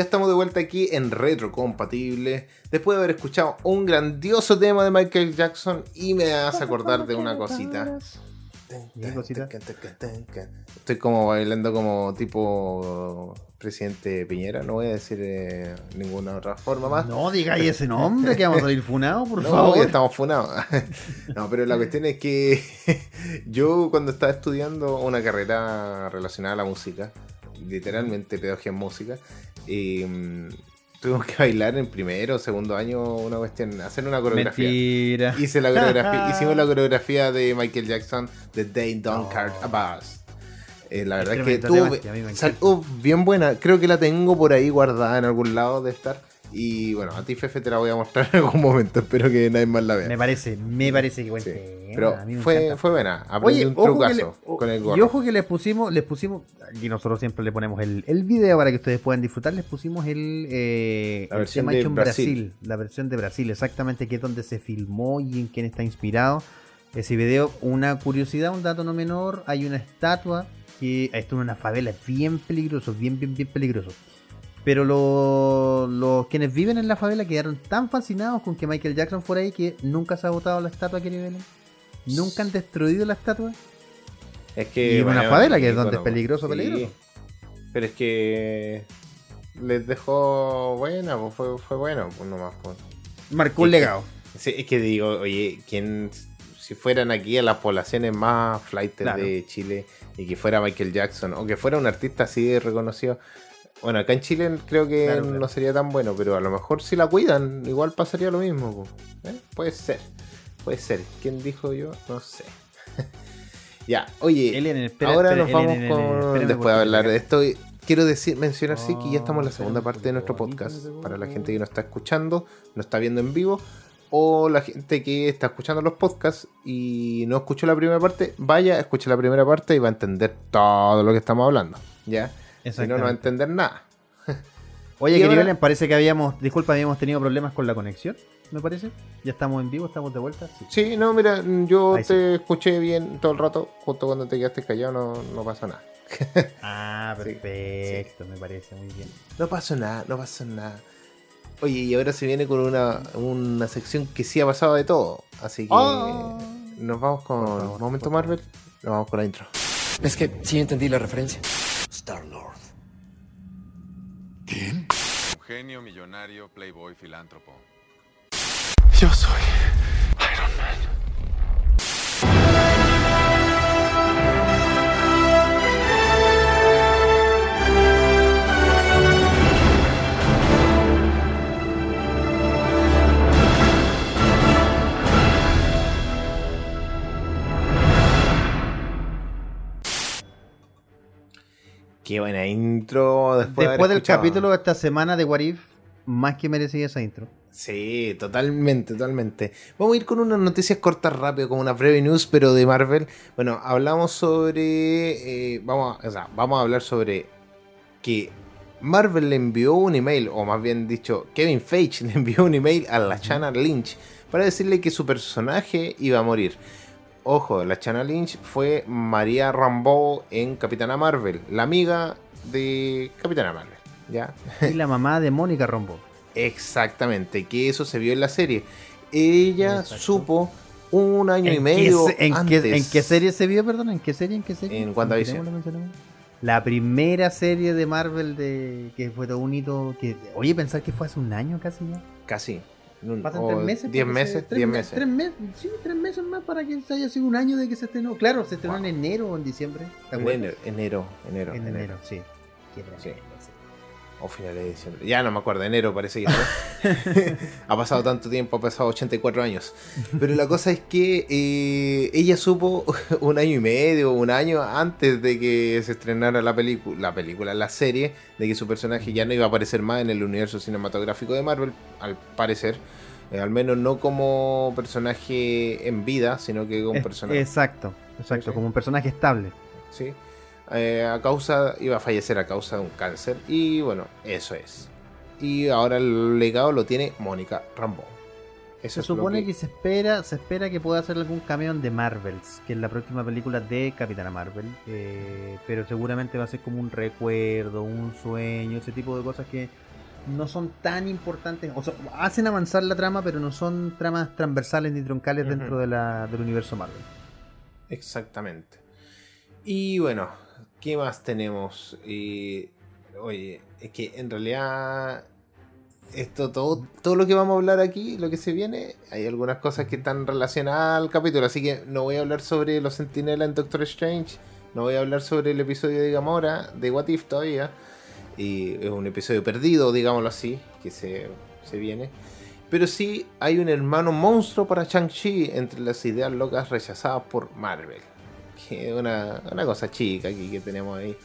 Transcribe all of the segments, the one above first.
Ya estamos de vuelta aquí en Retrocompatible. Después de haber escuchado un grandioso tema de Michael Jackson y me hace acordar de una cosita. Estoy como bailando como tipo presidente Piñera. No voy a decir eh, ninguna otra forma más. No digáis ese nombre, que vamos a salir funados, por No, favor. estamos funados. no, pero la cuestión es que yo cuando estaba estudiando una carrera relacionada a la música, literalmente pedagogía en música, eh, tuvimos que bailar en primero o segundo año una cuestión, hacer una coreografía. Mentira. Hice la coreografía, hicimos la coreografía de Michael Jackson, The Day Don't Care About. Eh, la verdad es que y uh, bien buena. Creo que la tengo por ahí guardada en algún lado de estar. Y bueno, a ti Fefe te la voy a mostrar en algún momento. Espero que nadie más la vea. Me parece, me parece que buen Sí, tema, Pero fue, encanta. fue buena. Aprendí Oye, un le, trucazo con el y gorro. ojo que les pusimos, les pusimos, aquí nosotros siempre le ponemos el, el video para que ustedes puedan disfrutar, les pusimos el, eh, La el versión tema de hecho en Brasil. Brasil. la versión de Brasil, exactamente que es donde se filmó y en quién está inspirado ese video. Una curiosidad, un dato no menor, hay una estatua que esto es una favela, es bien peligroso, bien, bien, bien peligroso. Pero lo- los quienes viven en la favela quedaron tan fascinados con que Michael Jackson fuera ahí que nunca se ha botado la estatua que Belén. Nunca han destruido la estatua. Es que, Y en una bueno, favela, que es donde es peligroso, sí. peligroso. Pero es que les dejó buena, pues fue, fue bueno, pues nomás. Pues. Marcó un Es que- legado. Es que digo, oye, ¿quién, si fueran aquí a las poblaciones más flightes Claro. de Chile y que fuera Michael Jackson o que fuera un artista así de reconocido, bueno, acá en Chile creo que Claro, claro. no sería tan bueno, pero a lo mejor si la cuidan, igual pasaría lo mismo. ¿Eh? Puede ser, puede ser. ¿Quién dijo yo? No sé. ya, oye, espera, ahora espera, nos vamos con... Espérame Después de hablar de esto, quiero decir, mencionar sí que ya estamos en la Oh, segunda parte de nuestro podcast. Para la gente que nos está escuchando, nos está viendo en vivo, o la gente que está escuchando los podcasts y no escuchó la primera parte, vaya, escuche la primera parte y va a entender todo lo que estamos hablando. ¿Ya? Si no, no va a entender nada. Oye, Y querido ahora- Elian, parece que habíamos, disculpa, habíamos tenido problemas con la conexión, me parece. Ya estamos en vivo, estamos de vuelta. Sí. Sí, no, mira, yo Ahí te escuché bien todo el rato, justo cuando te quedaste callado, no, no pasó nada. Ah, Sí, perfecto, me parece muy bien. No pasó nada, no pasó nada. Oye, y ahora se viene con una, una sección que sí ha pasado de todo. Así que Ah. nos vamos con favor, Momento Marvel. Nos vamos con la intro. Es que sí entendí la referencia. Star Lord. Un genio, millonario, playboy, filántropo. Yo soy Iron Man. Qué buena intro. Después, de del capítulo de esta semana de What If, más que merecía esa intro. Sí, totalmente, totalmente. Vamos a ir con unas noticias cortas rápido, como una breve news, pero de Marvel. Bueno, hablamos sobre. eh, vamos, a, o sea, vamos a hablar sobre que Marvel le envió un email, o más bien dicho, Kevin Feige le envió un email a la Chana Lynch para decirle que su personaje iba a morir. Ojo, la Chana Lynch fue María Rambeau en Capitana Marvel, la amiga de Capitana Marvel. ¿Ya? Y la mamá de Mónica Rombo. Exactamente, que eso se vio en la serie. Ella Exacto. supo un año y ¿En medio qué, en, antes. qué, en qué serie se vio, perdón? ¿En qué serie? ¿En qué serie? En WandaVision. La primera serie de Marvel de que fue todo un hito. Que, oye, pensar que fue hace un año casi ya. Casi. Pasan tres meses. Diez meses, diez me- meses. Tres meses, sí, tres meses más para que se haya sido un año de que se estrenó. Claro, se estrenó en enero o en diciembre. ¿te En enero, enero, enero, En enero. enero, sí. Qué Sí. O finales de diciembre. Ya no me acuerdo, enero parece que ha pasado tanto tiempo, ha pasado 84 años. Pero la cosa es que eh, ella supo un año y medio, un año antes de que se estrenara la película, la película, la serie, de que su personaje ya no iba a aparecer más en el universo cinematográfico de Marvel, al parecer. Eh, al menos no como personaje en vida, sino que como Es- personaje. Exacto, exacto, sí. como un personaje estable. ¿sí? Eh, a causa, iba a fallecer a causa de un cáncer. Y bueno, eso es. Y ahora el legado lo tiene Mónica Rambo. Eso Se supone que- que... se espera, se espera que pueda hacer algún cameo de Marvels, que es la próxima película de Capitana Marvel, eh, pero seguramente va a ser como un recuerdo, un sueño, ese tipo de cosas que no son tan importantes, o sea, hacen avanzar la trama, pero no son tramas transversales ni troncales dentro de la, del universo Marvel. Exactamente. Y bueno, ¿qué más tenemos? Eh, oye, es que en realidad esto todo, todo lo que vamos a hablar aquí, lo que se viene, hay algunas cosas que están relacionadas al capítulo, así que no voy a hablar sobre los sentinelas en Doctor Strange, no voy a hablar sobre el episodio de Gamora, de What If todavía, y es un episodio perdido, digámoslo así, que se, se viene. Pero sí hay un hermano monstruo para Shang-Chi entre las ideas locas rechazadas por Marvel. Que es una, una cosa chica aquí que tenemos ahí.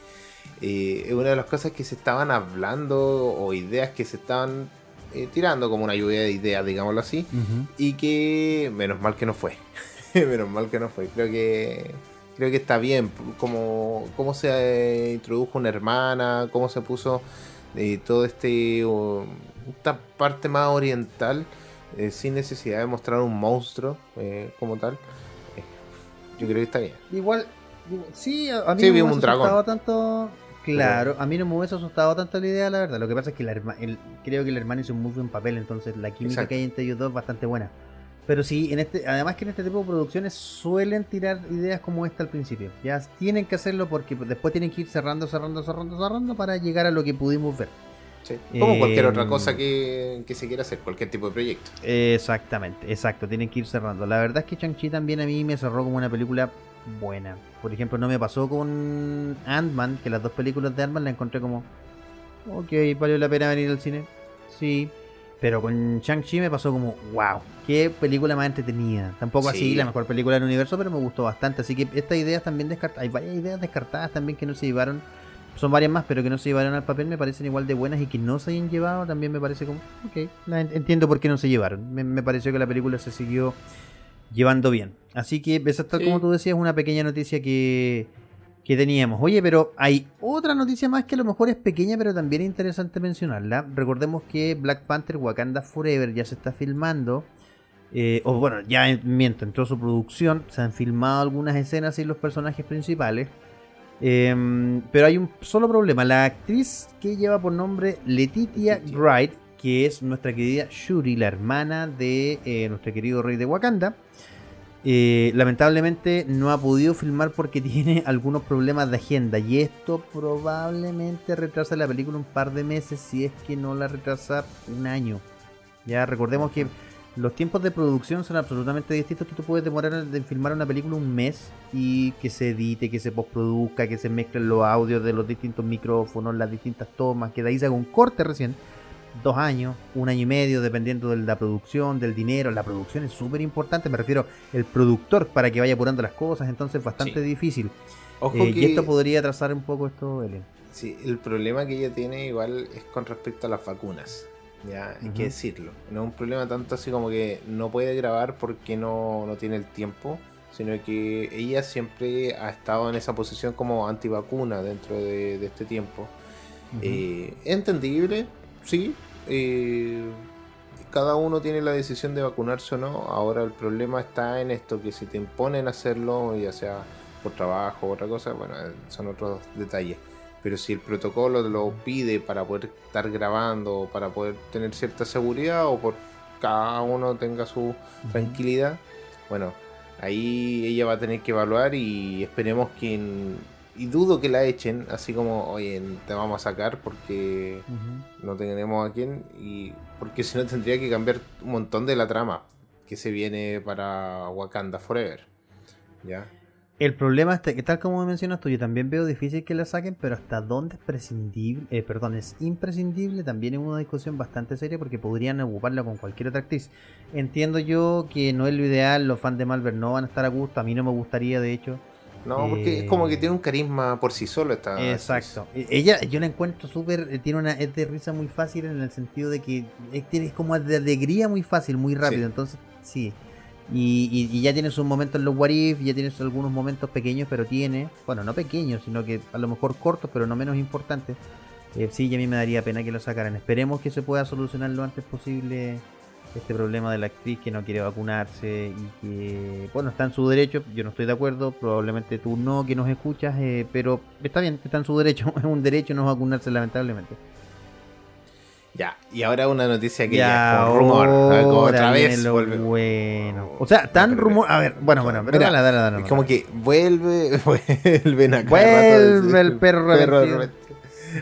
Eh, es una de las cosas que se estaban hablando o ideas que se estaban eh, tirando como una lluvia de ideas, digámoslo así. Y que menos mal que no fue. menos mal que no fue. Creo que creo que está bien cómo, cómo se eh, introdujo una hermana, cómo se puso eh, todo este esta parte más oriental sin necesidad de mostrar un monstruo como tal. Yo creo que está bien. Igual, sí, a, mí Sí, no me hubiese un dragón. asustado tanto. Claro, a mí no me hubiese asustado tanto la idea, la verdad. Lo que pasa es que la herma- el- creo que el hermano hizo un muy buen papel, entonces la química Exacto. que hay entre ellos dos es bastante buena. Pero sí, en este, además que en este tipo de producciones suelen tirar ideas como esta al principio. Ya tienen que hacerlo porque después tienen que ir cerrando, cerrando, cerrando, cerrando para llegar a lo que pudimos ver. Sí. Como cualquier otra cosa que, que se quiera hacer, cualquier tipo de proyecto. Exactamente, exacto, tienen que ir cerrando. La verdad es que Shang-Chi también a mí me cerró como una película buena. Por ejemplo, no me pasó con Ant-Man, que las dos películas de Ant-Man la encontré como, ok, valió la pena venir al cine. Sí, pero con Shang-Chi me pasó como, wow, qué película más entretenida. Tampoco Sí. así la mejor película del universo, pero me gustó bastante. Así que estas ideas también descartadas, hay varias ideas descartadas también que no se llevaron. Son varias más, pero que no se llevaron al papel me parecen igual de buenas y que no se hayan llevado también me parece como, ok, entiendo por qué no se llevaron. Me, me pareció que la película se siguió llevando bien. Así que, esa tal Sí. como tú decías, una pequeña noticia que, que teníamos. Oye, pero hay otra noticia más que a lo mejor es pequeña, pero también es interesante mencionarla. Recordemos que Black Panther Wakanda Forever ya se está filmando. eh, o bueno, ya en- miento, entró su producción. Se han filmado algunas escenas sin los personajes principales. Em, pero hay un solo problema. La actriz que lleva por nombre Letitia Letitia. Wright, que es nuestra querida Shuri, la hermana de eh, nuestro querido rey de Wakanda, eh, lamentablemente no ha podido filmar porque tiene algunos problemas de agenda. Y esto probablemente retrasa la película un par de meses, si es que no la retrasa un año. Ya recordemos que los tiempos de producción son absolutamente distintos. Tú te puedes demorar en filmar una película un mes y que se edite, que se postproduzca, que se mezclen los audios de los distintos micrófonos, las distintas tomas, que de ahí se haga un corte recién. Dos años, un año y medio, dependiendo de la producción, del dinero. La producción es súper importante, me refiero el productor para que vaya apurando las cosas, entonces es bastante Sí. difícil. Ojo Eh, que Y esto podría atrasar un poco esto, Elian. sí, el problema que ella tiene igual es con respecto a las vacunas. Ya, hay que decirlo. No es un problema tanto así como que no puede grabar porque no, no tiene el tiempo, sino que ella siempre ha estado en esa posición como antivacuna dentro de, de este tiempo. Eh, es entendible, sí. eh, cada uno tiene la decisión de vacunarse o no. Ahora el problema está en esto, que si te imponen hacerlo, ya sea por trabajo o otra cosa, bueno, son otros detalles. Pero si el protocolo lo pide para poder estar grabando, para poder tener cierta seguridad o por cada uno tenga su tranquilidad, bueno, ahí ella va a tener que evaluar y esperemos que... y dudo que la echen, así como, oye, te vamos a sacar porque no tenemos a quién y porque si no tendría que cambiar un montón de la trama que se viene para Wakanda Forever. ¿Ya? El problema es que tal como mencionas tú, yo también veo difícil que la saquen, pero hasta dónde es prescindible, eh, perdón, es imprescindible, también es una discusión bastante seria porque podrían ocuparla con cualquier otra actriz. Entiendo yo que no es lo ideal, los fans de Marvel no van a estar a gusto, a mí no me gustaría de hecho. No, porque Eh, es como que tiene un carisma por sí solo esta. Exacto. E- Ella, yo la encuentro súper, eh, tiene una, es de risa muy fácil en el sentido de que es, tiene como de alegría muy fácil, muy rápido, Sí. entonces sí. Y, y- y ya tiene sus momentos en los What If, ya tiene algunos momentos pequeños, pero tiene, bueno, no pequeños, sino que a lo mejor cortos, pero no menos importantes. Eh, sí, y a mí me daría pena que lo sacaran. Esperemos que se pueda solucionar lo antes posible este problema de la actriz que no quiere vacunarse y que, bueno, está en su derecho, yo no estoy de acuerdo, probablemente tú no, que nos escuchas, eh, pero está bien, está en su derecho, es un derecho no vacunarse lamentablemente. Ya, y ahora una noticia que Ya, ya rumor. otra vez vuelve. bueno. O sea, tan rumor, a ver, bueno, bueno, pero Mira, dale, dale, dale, Es como que vuelve, vuelven a cada Vuelve rato el perro arrepentido.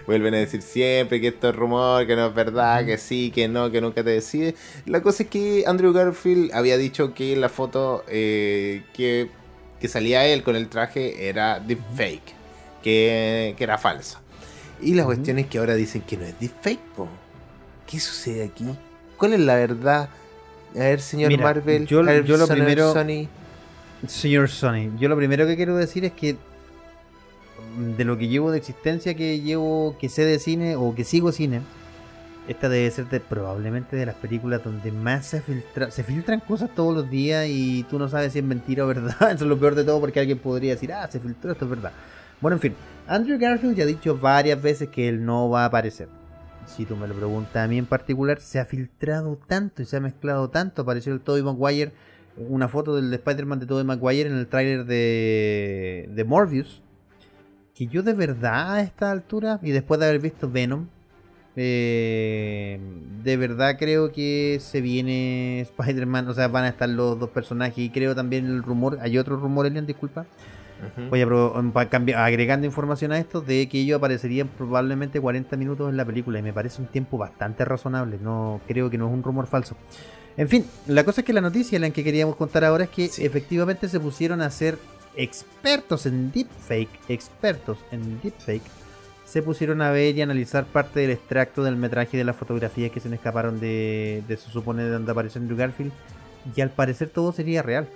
Vuelven a decir siempre que esto es rumor, que no es verdad, que sí, que no, que nunca te decide. La cosa es que Andrew Garfield había dicho que la foto eh, que, que salía él con el traje era deepfake, que, que era falsa. Y la cuestión es que ahora dicen que no es deepfake, po. ¿Qué sucede aquí? ¿Cuál es la verdad? A ver, señor Mira, Marvel, yo- a ver, yo lo señor primero- Sony. Señor Sony, yo lo primero que quiero decir es que mm, de lo que llevo de existencia que llevo, que sé de cine o que sigo cine, esta debe ser de, probablemente de las películas donde más se filtra, se filtran cosas todos los días y tú no sabes si es mentira o verdad. Eso es lo peor de todo porque alguien podría decir, ah, se filtró, esto es verdad. Bueno, en fin, Andrew Garfield ya ha dicho varias veces que él no va a aparecer. Si tú me lo preguntas a mí en particular, se ha filtrado tanto y se ha mezclado tanto. Apareció el Tobey Maguire, una foto del Spider-Man de Tobey Maguire en el tráiler de, de Morbius. Que yo de verdad a esta altura, y después de haber visto Venom, eh, de verdad creo que se viene Spider-Man, o sea, van a estar los dos personajes. Y creo también el rumor, hay otro rumor, Elian, disculpa. A pro- pa- cambiar- agregando información a esto de que ellos aparecerían probablemente 40 minutos en la película y me parece un tiempo bastante razonable. No creo que no es un rumor falso. En fin, la cosa es que la noticia la que queríamos contar ahora es que Sí. efectivamente se pusieron a ser expertos en deepfake, expertos en deepfake, se pusieron a ver y analizar parte del extracto del metraje de las fotografías que se escaparon de, de se supone de donde apareció Andrew Garfield y al parecer todo sería real.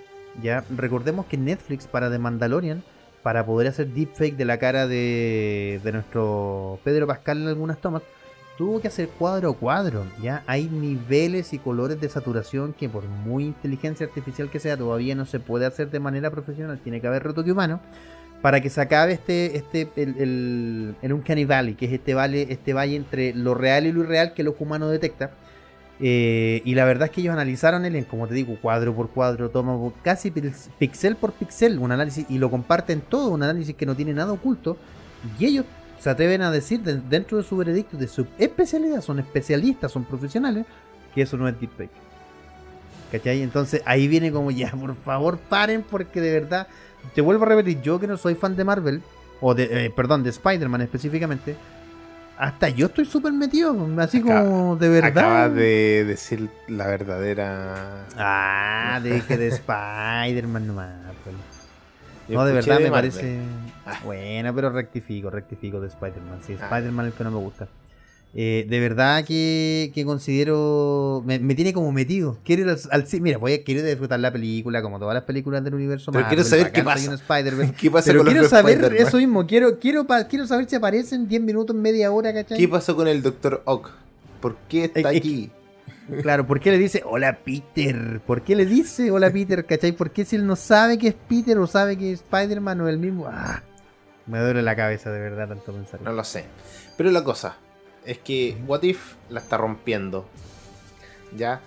Ya recordemos que Netflix para The Mandalorian, para poder hacer deepfake de la cara de, de nuestro Pedro Pascal en algunas tomas, tuvo que hacer cuadro a cuadro. Ya hay niveles y colores de saturación que por muy inteligencia artificial que sea, todavía no se puede hacer de manera profesional. Tiene que haber retoque humano para que se acabe este, este, el, el- Canny Valley, que es este valle, este valle entre lo real y lo irreal que el ojo humano detecta. Eh, y la verdad es que ellos analizaron el, como te digo, cuadro por cuadro, toma casi pix- pixel por pixel, un análisis y lo comparten todo, un análisis que no tiene nada oculto. Y ellos se atreven a decir de- dentro de su veredicto, de su especialidad, son especialistas, son profesionales, que eso no es deepfake. ¿Cachai? Entonces ahí viene como ya, por favor paren porque de verdad, te vuelvo a repetir, yo que no soy fan de Marvel, o de, eh, perdón, de Spider-Man específicamente, hasta yo estoy súper metido, así como de verdad. Acabas de decir la verdadera. Ah, deje de Spider-Man nomás. No, de verdad me Marvel. parece. Ah. Bueno, pero rectifico, rectifico de Spider-Man. Sí, Ah. Spider-Man es el que no me gusta. Eh, de verdad que, que considero. Me, me tiene como metido. Quiero ir al. Mira, voy a quiero disfrutar la película, como todas las películas del universo. Pero quiero saber qué pasa. un Spider-Man. ¿Qué pasa Pero con los quiero saber eso mismo. Quiero, quiero, quiero saber si aparecen 10 minutos, media hora, ¿cachai? ¿Qué pasó con el Dr. Ock? ¿Por qué está Eh, eh, aquí? Claro, ¿por qué le dice hola Peter? ¿Por qué le dice hola Peter? ¿Cachai? ¿Por qué si él no sabe que es Peter o sabe que es Spider-Man o el mismo? ¡Ah! Me duele la cabeza de verdad tanto pensar. No lo sé. Pero la cosa es que What If la está rompiendo. Ya.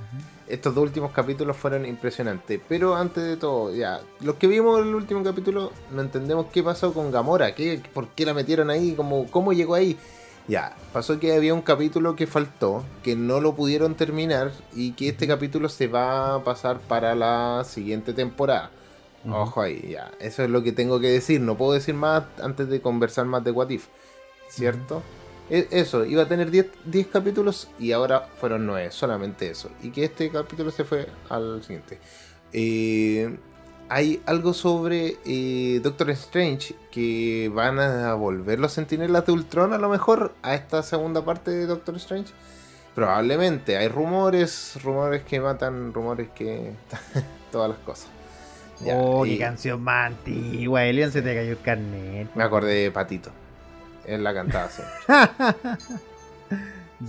Estos dos últimos capítulos fueron impresionantes. Pero antes de todo, ya. Los que vimos el último capítulo no entendemos qué pasó con Gamora. ¿Qué, ¿Por qué la metieron ahí? ¿Cómo, ¿Cómo llegó ahí? Ya, pasó que había un capítulo que faltó, que no lo pudieron terminar y que este capítulo se va a pasar para la siguiente temporada. Ojo ahí, ya. Eso es lo que tengo que decir. No puedo decir más antes de conversar más de What If. ¿Cierto? Eso, iba a tener 10 10 capítulos y ahora fueron 9, solamente eso. Y que este capítulo se fue al siguiente. Eh, hay algo sobre eh, Doctor Strange que van a volver los sentinelas de Ultron a lo mejor a esta segunda parte de Doctor Strange. Probablemente, hay rumores, rumores que matan, rumores que... todas las cosas. Ya, oh, y qué canción más antigua. Elian se te cayó el carnet. me acordé de Patito. Él la cantaba siempre.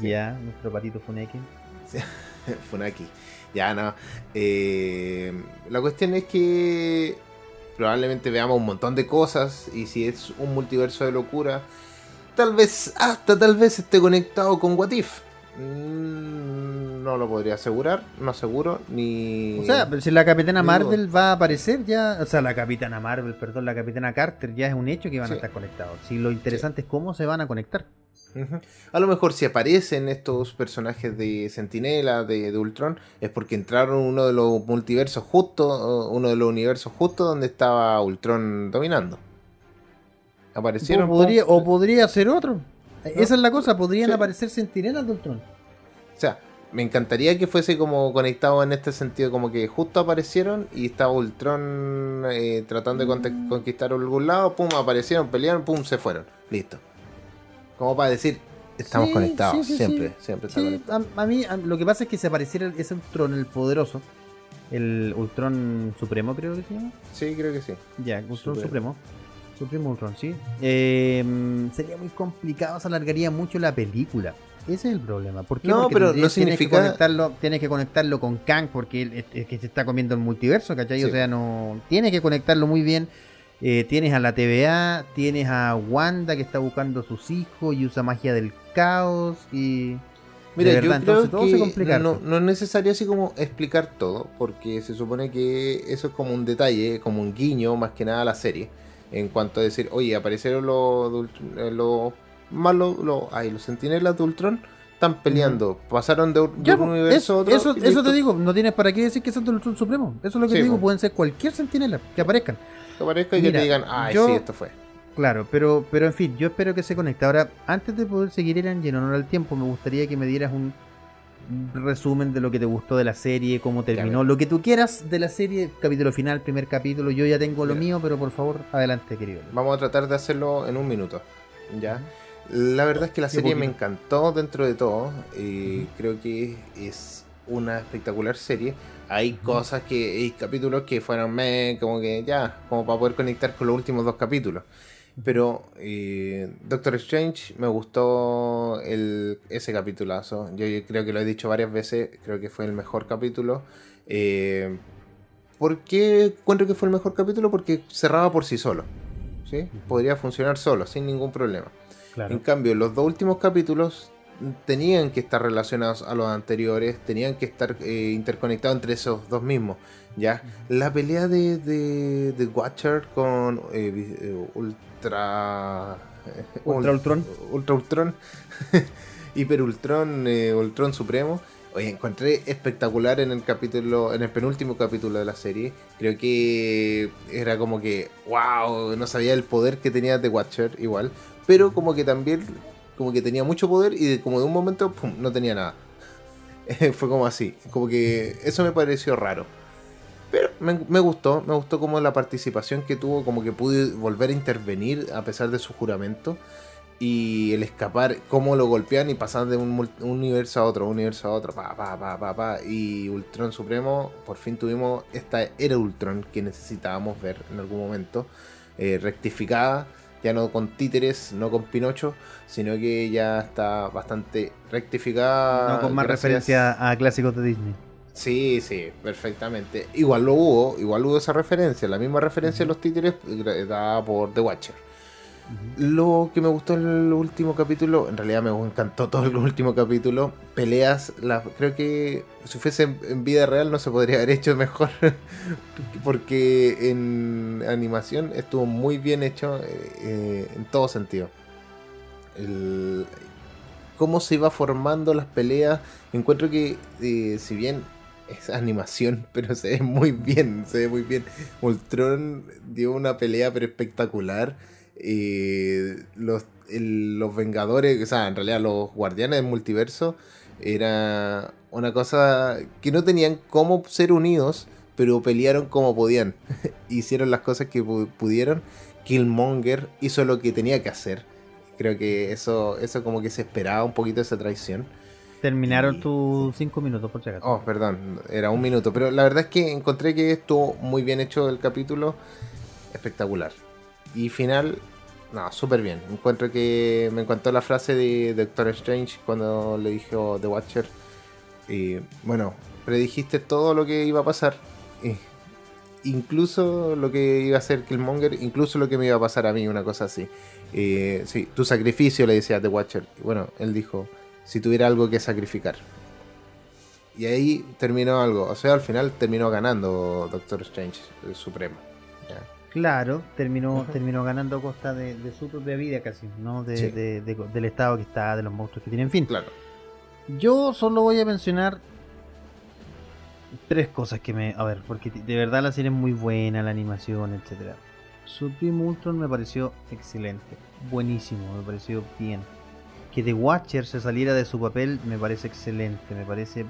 Ya, nuestro patito Funeki. Funaki. Ya no. Eh, la cuestión es que probablemente veamos un montón de cosas. Y si es un multiverso de locura, tal vez, hasta tal vez esté conectado con What If. Mm, no lo podría asegurar, no aseguro, ni... O sea, pero si la Capitana Marvel va a aparecer ya, o sea, la Capitana Marvel, perdón, la Capitana Carter ya es un hecho que van Sí. a estar conectados. Si lo interesante es cómo se van a conectar. A lo mejor si aparecen estos personajes de Sentinela, de, de Ultron, es porque entraron uno de los multiversos justo, uno de los universos justo donde estaba Ultron dominando. Aparecieron. o, podría, pum. o podría ser otro. Esa es la cosa, podrían Sí. aparecer sentinelas de Ultron. O sea, me encantaría que fuese como conectado en este sentido, como que justo aparecieron y estaba Ultron eh, tratando de conte- conquistar algún lado, pum, aparecieron, pelearon, pum, se fueron. Listo. Como para decir, estamos Sí, conectados, sí, sí, siempre, siempre está conectado. a, a mí a- lo que pasa es que si apareciera ese Ultron, el poderoso, el Ultron Supremo creo que se llama. Sí, creo que sí. Ya, Ultron Supremo. Supremo. Supremo Ultron, sí. Eh, sería muy complicado, se alargaría mucho la película. Ese es el problema. ¿Por qué? No, Porque pero tendrías- no tienes significa- Que conectarlo, tienes que conectarlo con Kang porque él es, es que se está comiendo el multiverso, ¿cachai? Sí. O sea, no. Tienes que conectarlo muy bien. Eh, tienes a la TVA, tienes a Wanda que está buscando a sus hijos y usa magia del caos y. Mira, verdad, yo creo entonces todo se que complica no, no es necesario así como explicar todo, porque se supone que eso es como un detalle, como un guiño más que nada a la serie, en cuanto a decir, oye, aparecieron los, eh, los malos, los, ay, los sentinelas de Ultron, están peleando, pasaron de, un- de Ya, un universo eso, a otro. eso, eso te digo, no tienes para qué decir que son del Ultron Supremo. Eso es lo que Sí, te digo, pueden ser cualquier sentinela que aparezcan. Que aparezca y que Mira, te digan, ay, yo- sí, esto fue. Claro, pero, pero en fin, yo espero que se conecte. Ahora, antes de poder seguir en en honor al tiempo, me gustaría que me dieras un resumen de lo que te gustó de la serie, cómo terminó, lo que tú quieras de la serie, capítulo final, primer capítulo. Yo ya tengo lo mío, pero por favor, adelante, querido. Vamos a tratar de hacerlo en un minuto. ¿Ya? La verdad es que la Sí, serie me encantó dentro de todo. eh, Creo que es una espectacular serie. Hay cosas que. Hay capítulos que fueron me, como que ya, como para poder conectar con los últimos dos capítulos. Pero eh, Doctor Strange me gustó el, ese capitulazo. Yo, yo creo que lo he dicho varias veces. Creo que fue el mejor capítulo. Eh, ¿Por qué encuentro que fue el mejor capítulo? Porque cerraba por sí solo. ¿sí? Podría funcionar solo, sin ningún problema. En cambio, los dos últimos capítulos tenían que estar relacionados a los anteriores, tenían que estar eh, interconectados entre esos dos mismos. ¿ya? La pelea de, de, de Watcher con eh, eh, Ultra... Ultra Ultron. Ultra Ultron. Hiper Ultron, eh, Ultron Supremo. Oye, encontré espectacular en el capítulo, en el penúltimo capítulo de la serie. Creo que era como que, wow, no sabía el poder que tenía The Watcher igual. Pero como que también, como que tenía mucho poder y de- como de un momento, pum, no tenía nada. Fue como así, como que eso me pareció raro. Pero me, gustó, me gustó como la participación que tuvo, como que pude volver a intervenir a pesar de su juramento. Y el escapar, cómo lo golpean y pasan de un, un universo a otro, un universo a otro, pa, pa, pa, pa, pa. Y Ultron Supremo, por fin tuvimos esta era Ultron que necesitábamos ver en algún momento, eh, rectificada, ya no con títeres, no con Pinocho, sino que ya está bastante rectificada. no con más gracias- referencia a clásicos de Disney. Sí, sí, perfectamente. Igual lo hubo, igual hubo esa referencia, la misma referencia a los títeres gra- dada por The Watcher. Lo que me gustó en el último capítulo, en realidad me encantó todo el último capítulo, peleas, la, creo que si fuese en, vida real no se podría haber hecho mejor, porque en animación estuvo muy bien hecho eh, eh, en todo sentido. Cómo se iba formando las peleas, encuentro que eh, si bien es animación, pero se ve muy bien, se ve muy bien. Ultron dio una pelea pero espectacular. Eh, los, el- los Vengadores, o sea, en realidad los Guardianes del Multiverso, era una cosa que no tenían cómo ser unidos, pero pelearon como podían. Hicieron las cosas que pu- pudieron. Killmonger hizo lo que tenía que hacer. Creo que eso, eso como que se esperaba un poquito esa traición. Terminaron Y- tus cinco minutos, por si acaso. Oh, perdón, era un minuto. Pero la verdad es que encontré que estuvo muy bien hecho el capítulo. Espectacular. Y final, no, súper bien. Encuentro que me encantó la frase de Doctor Strange cuando le dijo The Watcher. Y bueno, predijiste todo lo que iba a pasar. eh, incluso lo que iba a hacer Killmonger, incluso lo que me iba a pasar a mí, una cosa así. Eh, sí, tu sacrificio le decía a The Watcher. Bueno, él dijo, si tuviera algo que sacrificar. Y ahí terminó algo. O sea, al final terminó ganando Doctor Strange, el Supremo. Claro, terminó, terminó ganando a costa de, de su propia vida casi, ¿no? De, Sí. de- de- del estado que está, de los monstruos que tiene. En fin, Claro. yo solo voy a mencionar tres cosas que me... A ver, porque de verdad la serie es muy buena, la animación, etcétera. Supreme Ultron me pareció excelente, buenísimo, me pareció bien. Que The Watcher se saliera de su papel me parece excelente, me parece...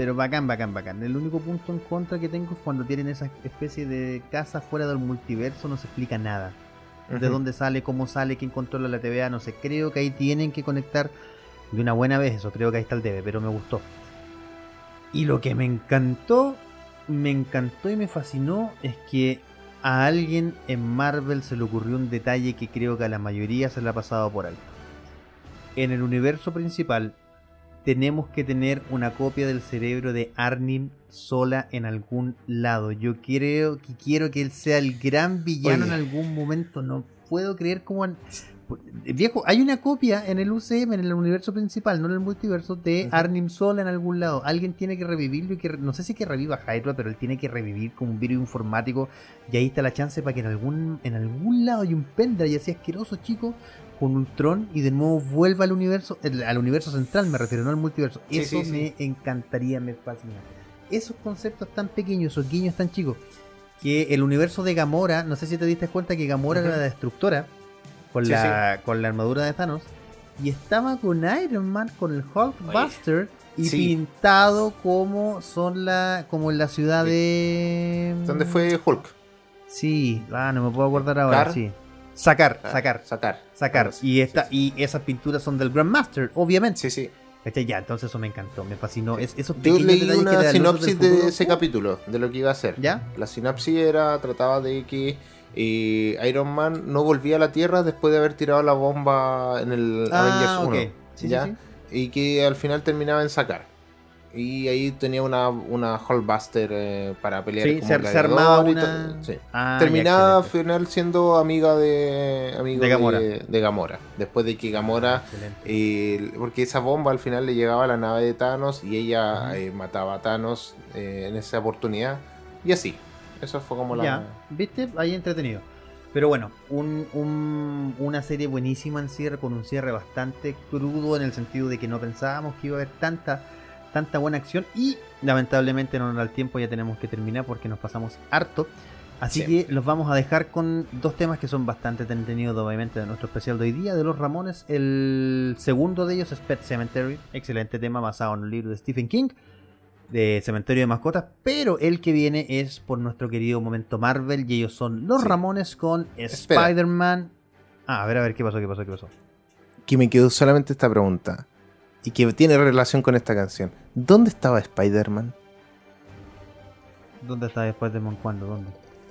Pero bacán, bacán, bacán. El único punto en contra que tengo es cuando tienen esa especie de casa fuera del multiverso, no se explica nada. De dónde sale, cómo sale, quién controla la TVA, no sé. Creo que ahí tienen que conectar de una buena vez, eso creo que ahí está el debe, pero me gustó. Y lo que me encantó, me encantó y me fascinó es que a alguien en Marvel se le ocurrió un detalle que creo que a la mayoría se le ha pasado por alto. En el universo principal tenemos que tener una copia del cerebro de Arnim sola en algún lado. Yo creo que quiero que él sea el gran villano Oye. en algún momento. No puedo creer cómo han- Viejo, hay una copia en el UCM, en el universo principal, no en el multiverso, de. Arnim Sola en algún lado. Alguien tiene que revivirlo y que no sé si que reviva Hydra, pero él tiene que revivir como un virus informático. Y ahí está la chance para que en algún, en algún lado hay un pendrive así asqueroso, chico, con Ultron y de nuevo vuelva al universo, al universo central, me refiero, no al multiverso. Sí, Eso sí, sí. me encantaría, me fascina. Esos conceptos tan pequeños, esos guiños tan chicos, que el universo de Gamora, no sé si te diste cuenta que Gamora era la destructora con, la, con la armadura de Thanos y estaba con Iron Man, con el Hulkbuster y sí. pintado como son la como en la ciudad de ¿Dónde fue Hulk? Sí, ah, no me puedo acordar ahora, sí. Sacar, Ah, sacar, Sacar. sacar. Así. Y esta Sí, y esas pinturas son del Grandmaster, obviamente. Sí, sí. Ya, entonces eso me encantó, me fascinó. Es, esos Yo leí que una sinopsis de ese capítulo, de lo que iba a ser. ¿Ya? La sinopsis era, trataba de que eh, Iron Man no volvía a la Tierra después de haber tirado la bomba en el Ah, Avengers 1. ok. Sí, sí, ¿ya? Y que al final terminaba en sacar. Y ahí tenía una, una Hulkbuster eh, para pelear Sí, como se, se armaba una. sí. Ah, Terminaba al final siendo amiga de amigo De Gamora. de, de Gamora. Después de que Gamora eh, porque esa bomba al final le llegaba a la nave de Thanos y ella eh, mataba a Thanos eh, en esa oportunidad. Y así. Eso fue como la. Ya, ¿viste? Ahí entretenido. Pero bueno, un- un- una serie buenísima en cierre, con un cierre bastante crudo en el sentido de que no pensábamos que iba a haber tanta, tanta buena acción y lamentablemente no nos da el tiempo, ya tenemos que terminar porque nos pasamos harto. Así Sí. que los vamos a dejar con dos temas que son bastante entretenidos, obviamente, de nuestro especial de hoy día, de los Ramones. El segundo de ellos es Pet Cemetery, excelente tema basado en un libro de Stephen King de Cementerio de Mascotas, pero el que viene es por nuestro querido momento Marvel y ellos son los Sí. Ramones con. Spider-Man. Ah, a ver, a ver, ¿qué pasó? ¿Qué pasó? ¿Qué pasó? Que me quedó solamente esta pregunta. Y que tiene relación con esta canción. ¿Dónde estaba Spider-Man? ¿Dónde está Spider-Man? ¿Cuándo? ¿Dónde?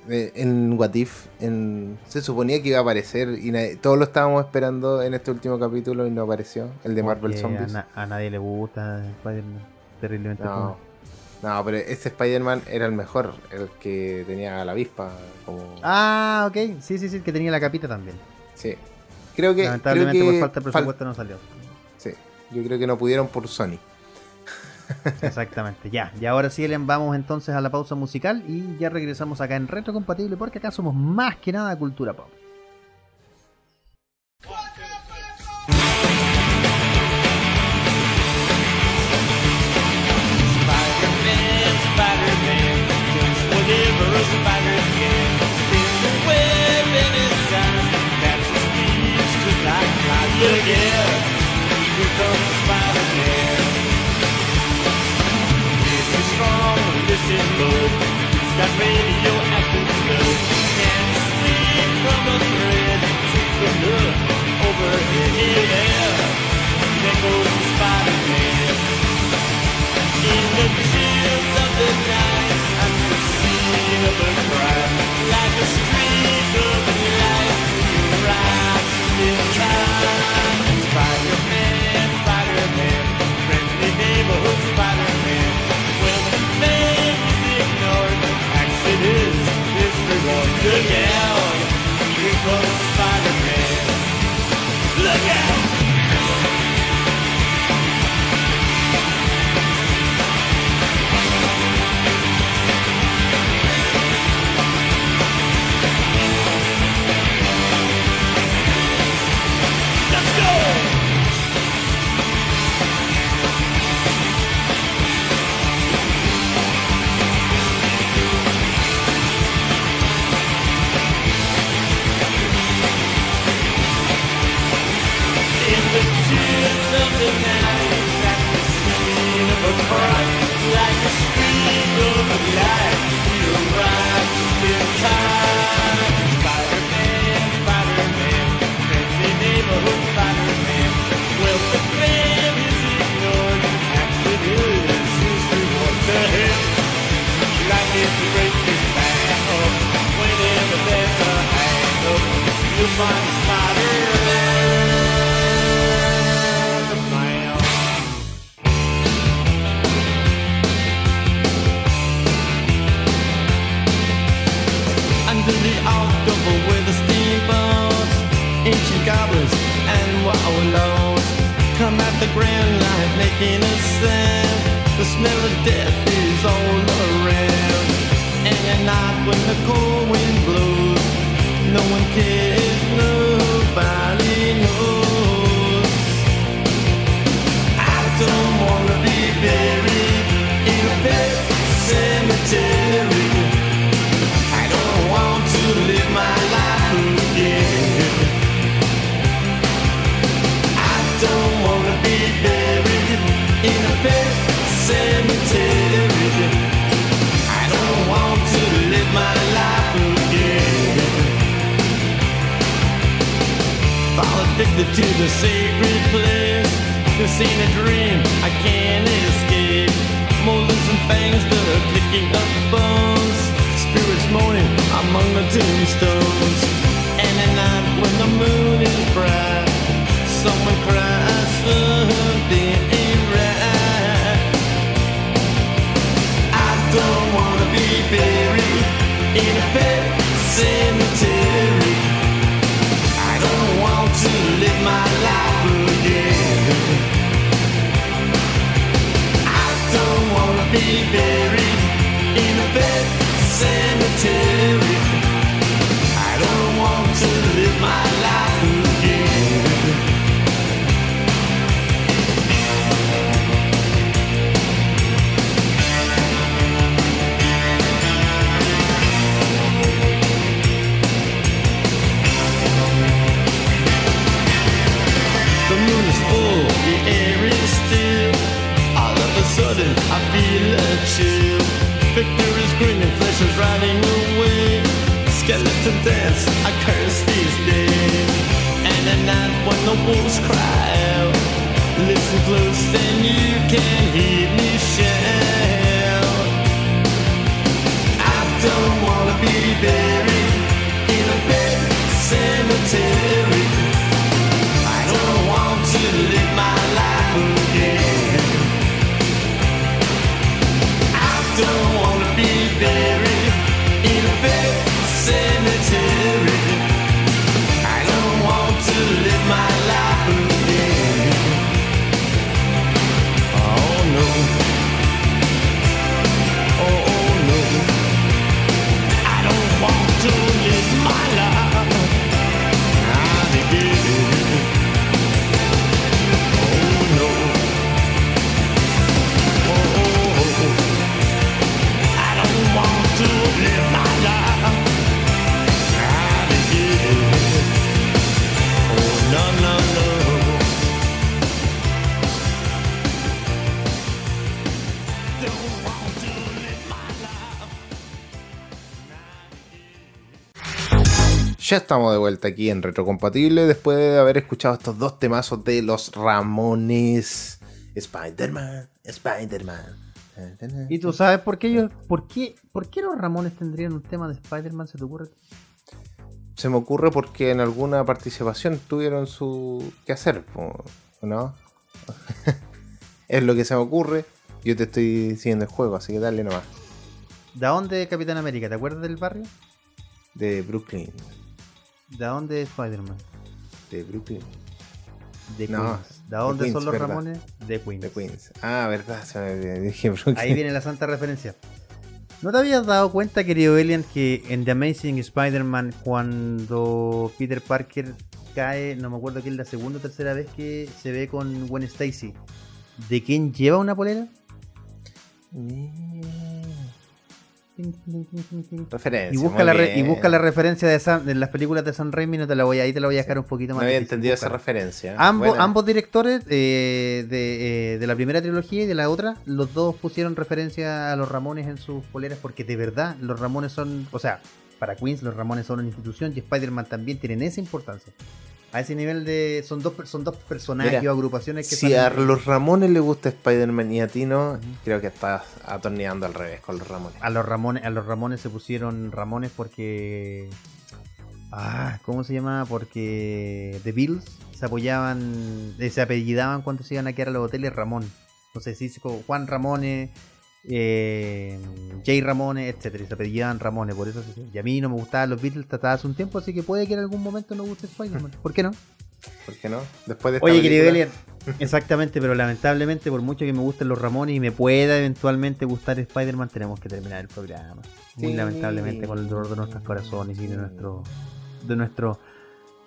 Eh, en What If. En... Se suponía que iba a aparecer. Y nadie- todos lo estábamos esperando en este último capítulo y no apareció. El de Marvel Porque Zombies. A, na- a nadie le gusta Spider-Man. Terriblemente No. No, pero ese Spider-Man era el mejor. El que tenía la avispa. Como... Ah, ok. Sí, sí, sí, que tenía la capita también. Sí. Creo que. Lamentablemente creo por falta de fal- presupuesto no salió. Yo creo que no pudieron por Sony. Exactamente, ya. Y ahora sí, Elian, vamos entonces a la pausa musical y ya regresamos acá en Retro Compatible porque acá somos más que nada cultura pop. Yeah, Like a streak of light, you rise in time. Look out, you're close by. Look out. find a spot the ground like making a sound. The smell of death is all around. And at night when the cold wind blows, no one cares, nobody knows. I don't wanna be buried in a pet cemetery. Skeleton dance, I curse these days. And at night when the wolves cry Ya estamos de vuelta aquí en Retrocompatible después de haber escuchado estos dos temazos de los Ramones. Spider-Man, Spider-Man. ¿Y tú sabes por qué ellos, por qué, por qué los Ramones tendrían un tema de Spider-Man? ¿Se te ocurre? Se me ocurre porque en alguna participación tuvieron su que hacer, ¿no? es lo que se me ocurre. Yo te estoy siguiendo el juego, así que dale nomás. ¿De dónde Capitán América? ¿Te acuerdas del barrio? De Brooklyn. ¿De dónde Spider-Man? De Brooklyn. De No. ¿De dónde Queens, son los verdad. Ramones? De Queens. De Queens. Ah, verdad. Ahí viene la santa referencia. ¿No te habías dado cuenta, querido Elian, que en The Amazing Spider-Man, cuando Peter Parker cae, no me acuerdo que es la segunda o tercera vez que se ve con Gwen Stacy, ¿de quién lleva una polera? Referencia. Y busca, la re- y busca la referencia de, Sam- de las películas de Sam Raimi, no te la voy a, ahí te la voy a dejar un poquito No más. había difícil, entendido esa referencia. Ambos, ambos directores eh, de, eh, de la primera trilogía y de la otra, los dos pusieron referencia a los Ramones en sus poleras porque de verdad los Ramones son, o sea, para Queens los Ramones son una institución y Spider-Man también tienen esa importancia. A ese nivel de... Son dos, son dos personajes Mira, o agrupaciones que Si a los Ramones le gusta Spider-Man y a ti no, creo que estás atornillando al revés con los Ramones. A los Ramones, a los Ramones se pusieron Ramones porque. Ah, ¿cómo se llama? Porque The Beatles se apoyaban, eh, se apellidaban cuando se iban a quedar a los hoteles Ramón. No sé si Juan Ramones, eh, Jay Ramones, etcétera, y se apellidaban Ramones, por eso se Y a mí no me gustaban los Beatles hasta hace un tiempo, así que puede que en algún momento no guste Spider-Man. ¿Por qué no? ¿Por qué no? Después de esta Oye, querido Elian, exactamente, pero lamentablemente, por mucho que me gusten los Ramones y me pueda eventualmente gustar Spider-Man, tenemos que terminar el programa. Muy Sí. lamentablemente, con el dolor de nuestros corazones y de nuestro, de nuestro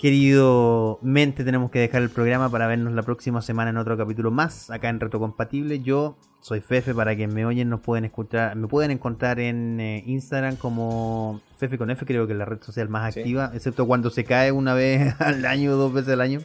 querido mente, tenemos que dejar el programa para vernos la próxima semana en otro capítulo más, acá en Retrocompatible. Yo soy Fefe, para quien me oyen, nos pueden escuchar, me pueden encontrar en eh, Instagram como Fefe con F, creo que es la red social más Sí. activa, excepto cuando se cae una vez al año dos veces al año.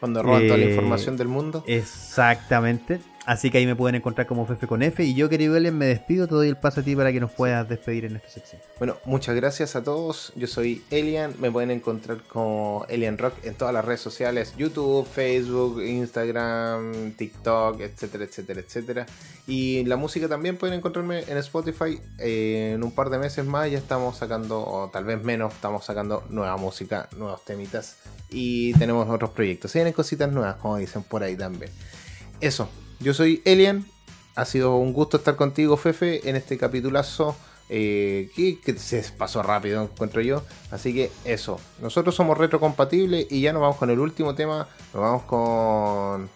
Cuando roban toda la Eh, información del mundo. Exactamente. Así que ahí me pueden encontrar como Fefe con F. Y yo, querido Elian, me despido. Te doy el paso a ti para que nos puedas despedir en esta sección. Bueno, muchas gracias a todos. Yo soy Elian. Me pueden encontrar como Elian Rock en todas las redes sociales: YouTube, Facebook, Instagram, TikTok, etcétera, etcétera, etcétera. Y la música también pueden encontrarme en Spotify. Eh, en un par de meses más ya estamos sacando, o tal vez menos, estamos sacando nueva música, nuevos temitas. Y tenemos otros proyectos. Se vienen cositas nuevas, como dicen por ahí también. Eso, yo soy Elian. Ha sido un gusto estar contigo, Fefe, en este capitulazo. eh, que, que se pasó rápido, encuentro yo. Así que eso. Nosotros somos retrocompatibles y ya nos vamos con el último tema. Nos vamos con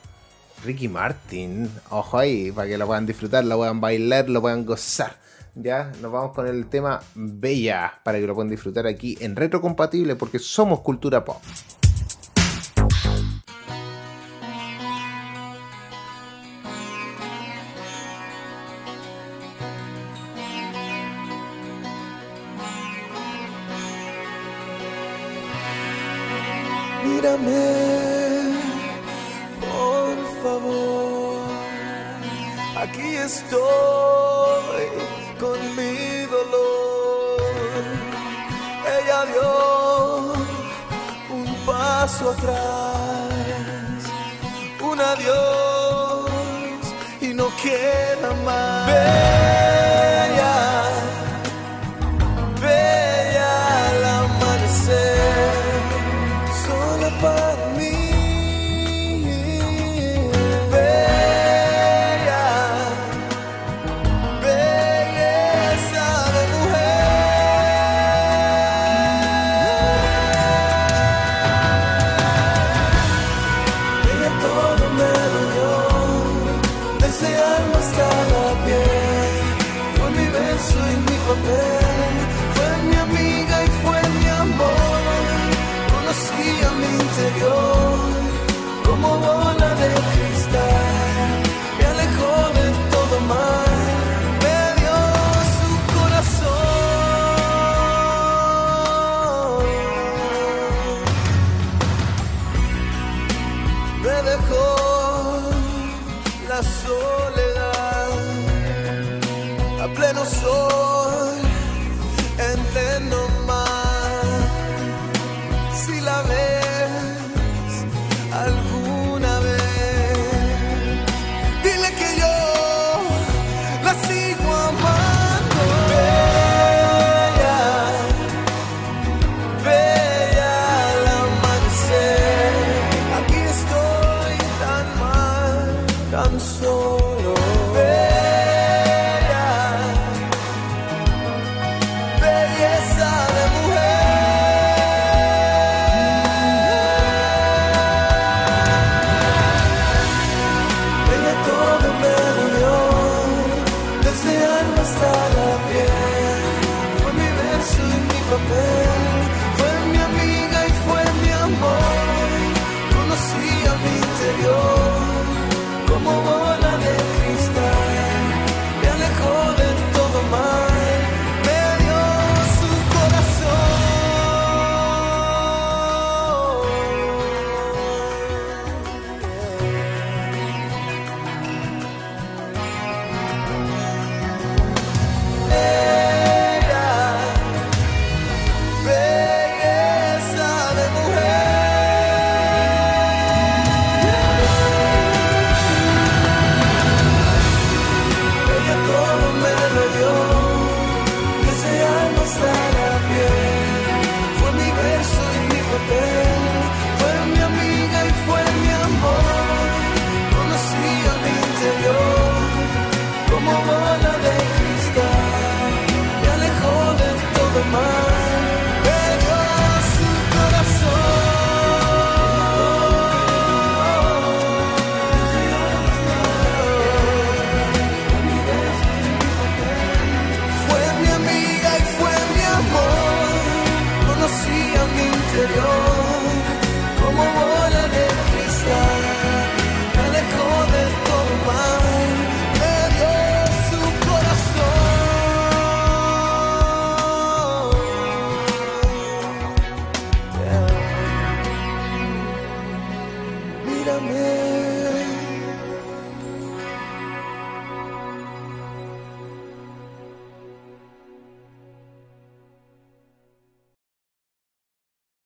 Ricky Martin. Ojo ahí, para que lo puedan disfrutar, lo puedan bailar, lo puedan gozar. Ya, nos vamos con el tema Bella, para que lo puedan disfrutar aquí en retrocompatible, porque somos cultura pop.